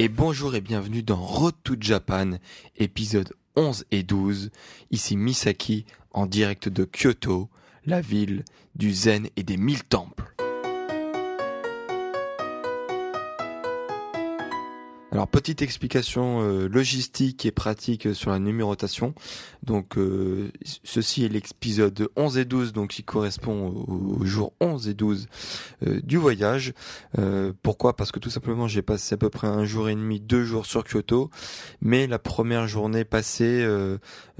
Et bonjour et bienvenue dans Road to Japan, épisode 11 et 12. Ici Misaki, en direct de Kyoto, la ville du zen et des mille temples. Alors petite explication euh, logistique et pratique sur la numérotation. Donc euh, ceci est l'épisode 11 et 12 donc qui correspond au, jour 11 et 12 euh, du voyage. pourquoi? Parce que tout simplement j'ai passé à peu près un jour et demi, deux jours sur Kyoto, mais la première journée passée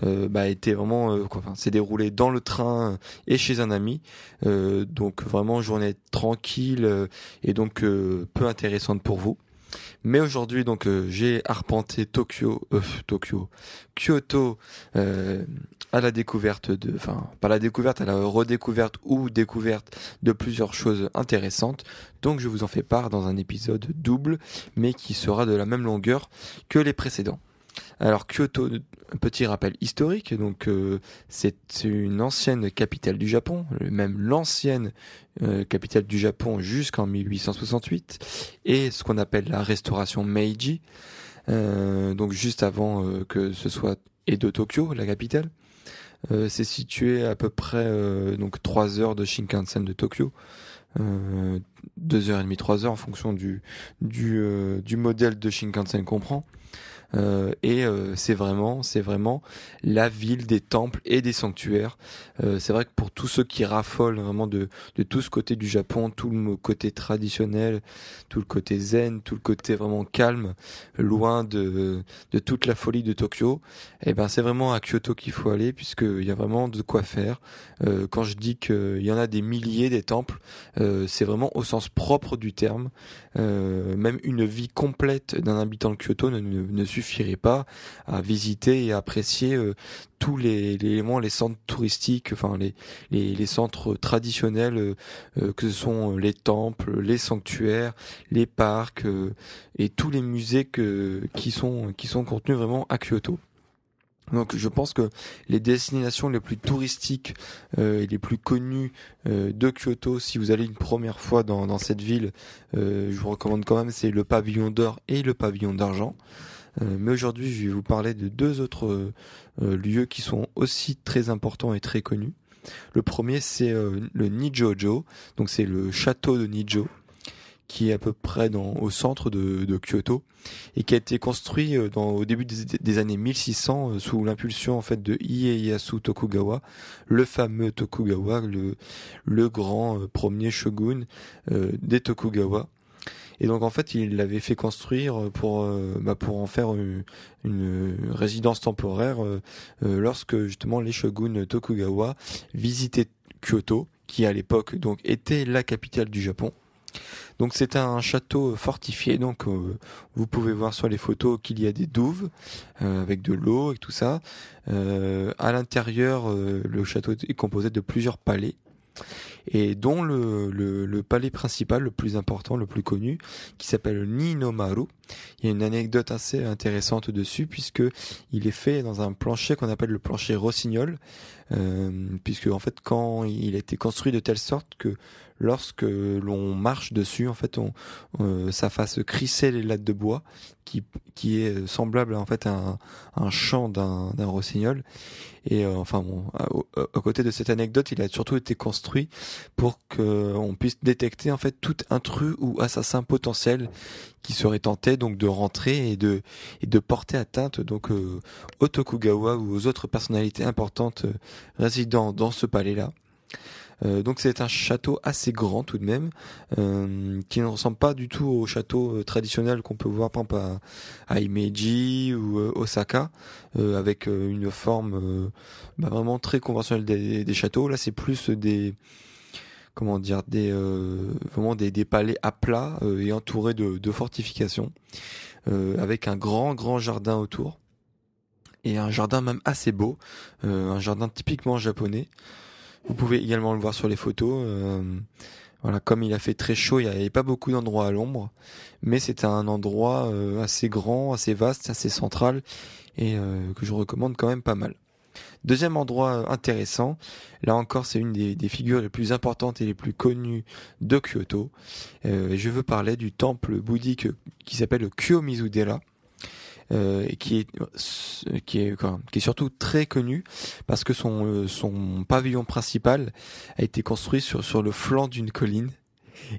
bah, était vraiment enfin s'est déroulée dans le train et chez un ami. donc vraiment journée tranquille et donc peu intéressante pour vous. Mais aujourd'hui, donc, euh, j'ai arpenté Tokyo, euh, Tokyo, Kyoto, euh, à la découverte de, enfin, pas la découverte, à la redécouverte ou découverte de plusieurs choses intéressantes. Donc, je vous en fais part dans un épisode double, mais qui sera de la même longueur que les précédents. Alors Kyoto, petit rappel historique, donc euh, c'est une ancienne capitale du Japon, même l'ancienne euh, capitale du Japon jusqu'en 1868, et ce qu'on appelle la restauration Meiji, euh, donc juste avant que ce soit Edo Tokyo, la capitale. c'est situé à peu près donc trois heures de Shinkansen de Tokyo. Deux heures et demie, trois heures en fonction du du, du modèle de Shinkansen qu'on prend. Euh, et euh, c'est vraiment, c'est vraiment la ville des temples et des sanctuaires. Euh, c'est vrai que pour tous ceux qui raffolent vraiment de, de tout ce côté du Japon, tout le côté traditionnel, tout le côté zen, tout le côté vraiment calme, loin de, de toute la folie de Tokyo, et eh ben c'est vraiment à Kyoto qu'il faut aller puisqu'il y a vraiment de quoi faire. quand je dis qu'il y en a des milliers des temples, c'est vraiment au propre du terme. même une vie complète d'un habitant de Kyoto ne, suffirait pas à visiter et apprécier euh, tous les, éléments, les centres touristiques, enfin les, centres traditionnels, euh, euh, que ce sont les temples, les sanctuaires, les parcs et tous les musées qui sont contenus vraiment à Kyoto. Donc je pense que les destinations les plus touristiques et les plus connues de Kyoto, si vous allez une première fois dans, cette ville, je vous recommande quand même, c'est le pavillon d'or et le pavillon d'argent. Euh, mais aujourd'hui, je vais vous parler de deux autres euh, euh, lieux qui sont aussi très importants et très connus. Le premier, c'est le Nijojo, donc c'est le château de Nijo, qui est à peu près au centre de, Kyoto et qui a été construit dans, au début des, années 1600 sous l'impulsion en fait de Ieyasu Tokugawa, le fameux Tokugawa, le, grand premier shogun des Tokugawa et donc en fait, il l'avait fait construire pour euh, bah, pour en faire une, résidence temporaire euh, euh, lorsque justement les shoguns Tokugawa visitaient Kyoto, qui à l'époque donc était la capitale du Japon. Donc c'est un château fortifié, donc vous pouvez voir sur les photos qu'il y a des douves avec de l'eau et tout ça. à l'intérieur, le château est composé de plusieurs palais et dont le, palais principal, le plus important, le plus connu, qui s'appelle Ninomaru. Il y a une anecdote assez intéressante dessus puisque il est fait dans un plancher qu'on appelle le plancher Rossignol, euh, puisque en fait quand il a été construit de telle sorte que lorsque l'on marche dessus, en fait, on, euh, ça fasse crisser les lattes de bois, qui, qui est semblable en fait à un, un champ d'un, d'un rossignol. Et euh, enfin bon, à, côté de cette anecdote, il a surtout été construit pour qu'on puisse détecter en fait tout intrus ou assassin potentiel qui serait tenté donc de rentrer et de et de porter atteinte donc euh, au Tokugawa ou aux autres personnalités importantes résidant dans ce palais là. Euh, donc c'est un château assez grand tout de même, euh, qui ne ressemble pas du tout au château euh, traditionnel qu'on peut voir par exemple à, à Imeji ou Osaka, avec une forme bah, vraiment très conventionnelle des, châteaux. Là c'est plus des comment dire des vraiment des, palais à plat et entourés de fortifications, avec un grand grand jardin autour et un jardin même assez beau, un jardin typiquement japonais. Vous pouvez également le voir sur les photos. Euh, voilà, comme il a fait très chaud, il n'y avait pas beaucoup d'endroits à l'ombre, mais c'était un endroit euh, assez grand, assez vaste, assez central et euh, que je recommande quand même pas mal. Deuxième endroit intéressant, là encore c'est une des, figures les plus importantes et les plus connues de Kyoto. Euh, je veux parler du temple bouddhique qui s'appelle le Kyomizu-dera euh, qui est qui est qui est surtout très connu parce que son euh, son pavillon principal a été construit sur sur le flanc d'une colline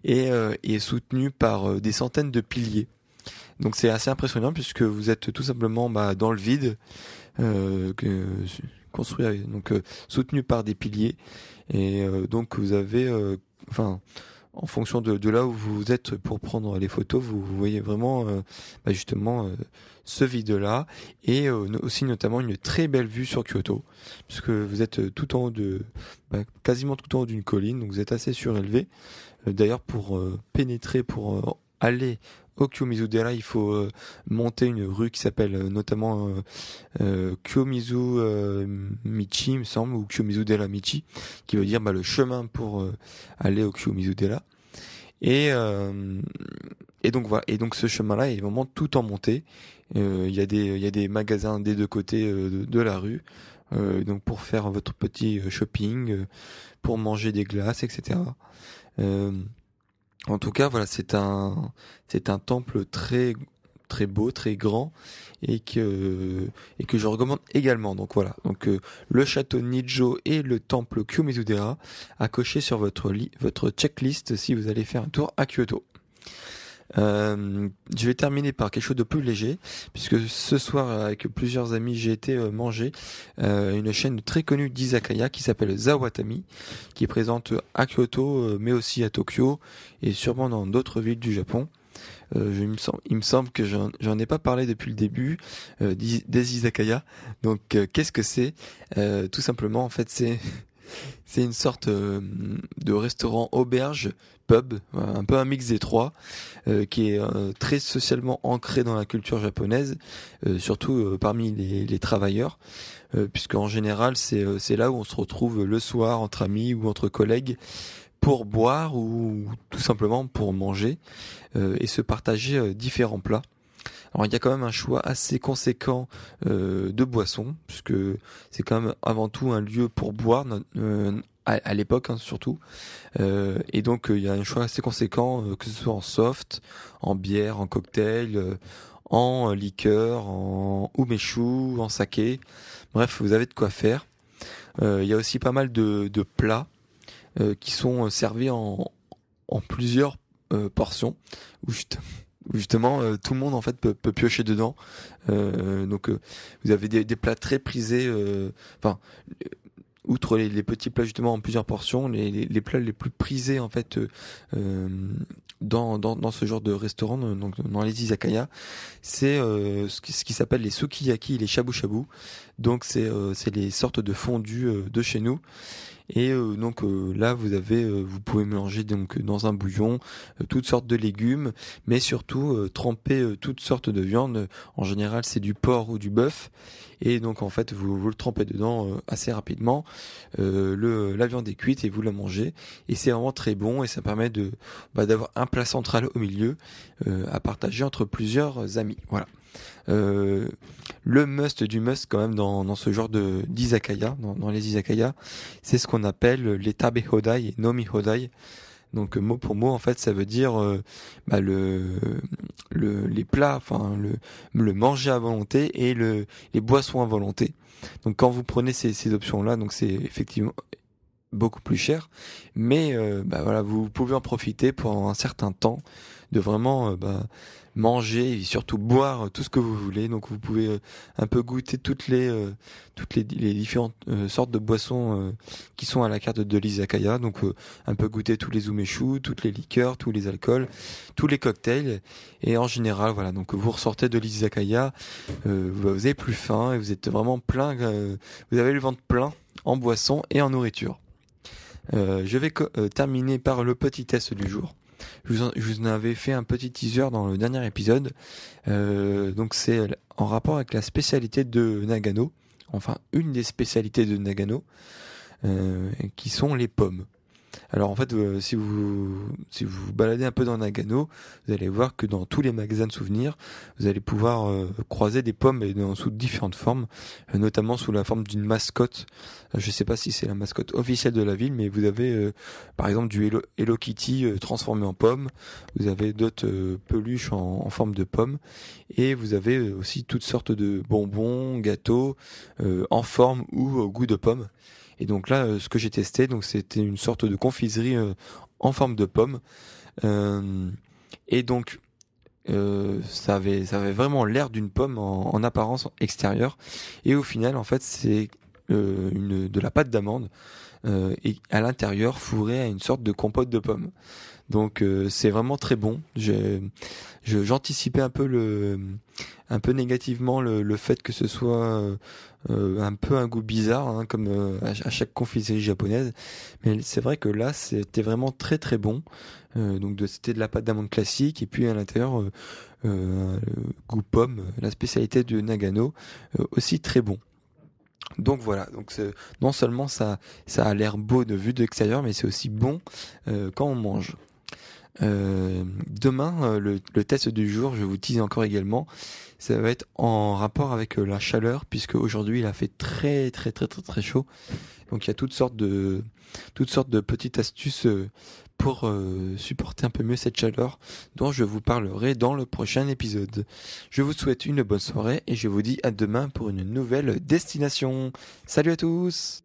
et, euh, est soutenu par des centaines de piliers. Donc c'est assez impressionnant puisque vous êtes tout simplement bah, dans le vide, euh, construit donc soutenu par des piliers et donc vous avez enfin en fonction de, là où vous êtes pour prendre les photos, vous, voyez vraiment euh, bah justement euh, ce vide-là. Et euh, aussi notamment une très belle vue sur Kyoto, puisque vous êtes tout en haut de, bah, quasiment tout en haut d'une colline, donc vous êtes assez surélevé. D'ailleurs, pour pénétrer, pour aller au Kyomizu-dera, il faut monter une rue qui s'appelle notamment euh, Kyomizu Michi, me semble, ou Kyomizu-dera Michi, qui veut dire bah, le chemin pour aller au Kyomizu-dera. Et euh, et donc voilà. Et donc ce chemin-là est vraiment tout en montée. Euh, il y a des y a des magasins des deux côtés euh, de, la rue. donc pour faire votre petit shopping, pour manger des glaces, etc. en tout cas, voilà, c'est un c'est un temple très très beau, très grand et que et que je recommande également. Donc voilà, donc euh, le château Nijo et le temple Kyomizudera à cocher sur votre votre checklist si vous allez faire un tour à Kyoto. Euh, je vais terminer par quelque chose de plus léger, puisque ce soir, avec plusieurs amis, j'ai été euh, manger euh, une chaîne très connue d'izakaya qui s'appelle Zawatami, qui est présente à Kyoto, mais aussi à Tokyo, et sûrement dans d'autres villes du Japon. Euh, je, il, me semble, il me semble que j'en ai pas parlé depuis le début euh, des izakaya. Donc euh, qu'est-ce que c'est? Tout simplement, en fait, c'est c'est une sorte de restaurant auberge pub, un peu un mix des trois, qui est très socialement ancré dans la culture japonaise, surtout parmi les, les travailleurs, puisque en général c'est là où on se retrouve le soir entre amis ou entre collègues pour boire ou tout simplement pour manger euh, et se partager euh, différents plats. Alors il y a quand même un choix assez conséquent euh, de boissons puisque c'est quand même avant tout un lieu pour boire à, l'époque hein, surtout et donc il y a un choix assez conséquent que ce soit en soft, en bière, en cocktail, en liqueur, en umeshu, en saké. Bref, vous avez de quoi faire. il y a aussi pas mal de, de plats euh, qui sont euh, servis en, en plusieurs euh, portions justement tout le monde en fait peut, piocher dedans. donc vous avez des, plats très prisés. Enfin outre les, petits plats justement en plusieurs portions, les, plats les plus prisés en fait euh, dans, dans, ce genre de restaurant, donc dans les izakaya, c'est euh, ce qui, s'appelle les sukiyaki, les shabu shabu. Donc c'est euh, c'est les sortes de fondus de chez nous. Et euh, donc euh, là, vous avez, euh, vous pouvez mélanger donc dans un bouillon toutes sortes de légumes, mais surtout tremper toutes sortes de viandes. En général, c'est du porc ou du bœuf. Et donc en fait, vous, vous le trempez dedans assez rapidement. le, la viande est cuite et vous la mangez. Et c'est vraiment très bon et ça permet de bah, d'avoir un plat central au milieu à partager entre plusieurs amis. Voilà. Euh, le must du must quand même dans, dans ce genre de d'izakaya, dans, dans, les izakaya, c'est ce qu'on appelle les tabe hodai nomi hodai. Donc mot pour mot, en fait, ça veut dire euh, bah, le, le, les plats, enfin le, le manger à volonté et le, les boissons à volonté. Donc quand vous prenez ces, ces options-là, donc c'est effectivement beaucoup plus cher, mais bah voilà, vous pouvez en profiter pendant un certain temps de vraiment bah, manger et surtout boire tout ce que vous voulez. Donc vous pouvez euh, un peu goûter toutes les euh, toutes les, différentes euh, sortes de boissons qui sont à la carte de l'izakaya. Donc un peu goûter tous les umeshu, toutes les liqueurs, tous les alcools, tous les cocktails. Et en général, voilà. Donc vous ressortez de l'izakaya, vous avez plus faim et vous êtes vraiment plein. vous avez le ventre plein en boissons et en nourriture. Je vais terminer par le petit test du jour. Je vous, en, avais fait un petit teaser dans le dernier épisode. Euh, donc c'est en rapport avec la spécialité de Nagano, enfin une des spécialités de Nagano, euh, qui sont les pommes. Alors en fait, euh, si vous si vous, baladez un peu dans Nagano, vous allez voir que dans tous les magasins de souvenirs, vous allez pouvoir euh, croiser des pommes sous différentes formes, euh, notamment sous la forme d'une mascotte. je ne sais pas si c'est la mascotte officielle de la ville, mais vous avez par exemple du Hello, Hello Kitty transformé en pomme. Vous avez d'autres peluches en, en, forme de pomme, et vous avez aussi toutes sortes de bonbons, gâteaux en forme ou au goût de pomme. Et donc là, euh, ce que j'ai testé, donc c'était une sorte de confiserie euh, en forme de pomme. Euh, et donc ça avait vraiment l'air d'une pomme en, en, apparence extérieure. Et au final, en fait, c'est de la pâte d'amande et à l'intérieur fourré à une sorte de compote de pommes. Donc c'est vraiment très bon. J'anticipais un peu le un peu négativement le, le fait que ce soit euh, un peu un goût bizarre, hein, comme euh, à, chaque confiserie japonaise. Mais c'est vrai que là, c'était vraiment très très bon. Euh, donc c'était de la pâte d'amande classique et puis à l'intérieur goût pomme, la spécialité de Nagano, aussi très bon. Donc voilà, donc non seulement ça, ça a l'air beau de vue de l'extérieur, mais c'est aussi bon quand on mange. Euh, demain, le, le, test du jour, je vous tease encore également, ça va être en rapport avec euh, la chaleur puisque aujourd'hui il a fait très très très très très chaud. Donc il y a toutes sortes de toutes sortes de petites astuces euh, pour euh, supporter un peu mieux cette chaleur dont je vous parlerai dans le prochain épisode. Je vous souhaite une bonne soirée et je vous dis à demain pour une nouvelle destination. Salut à tous.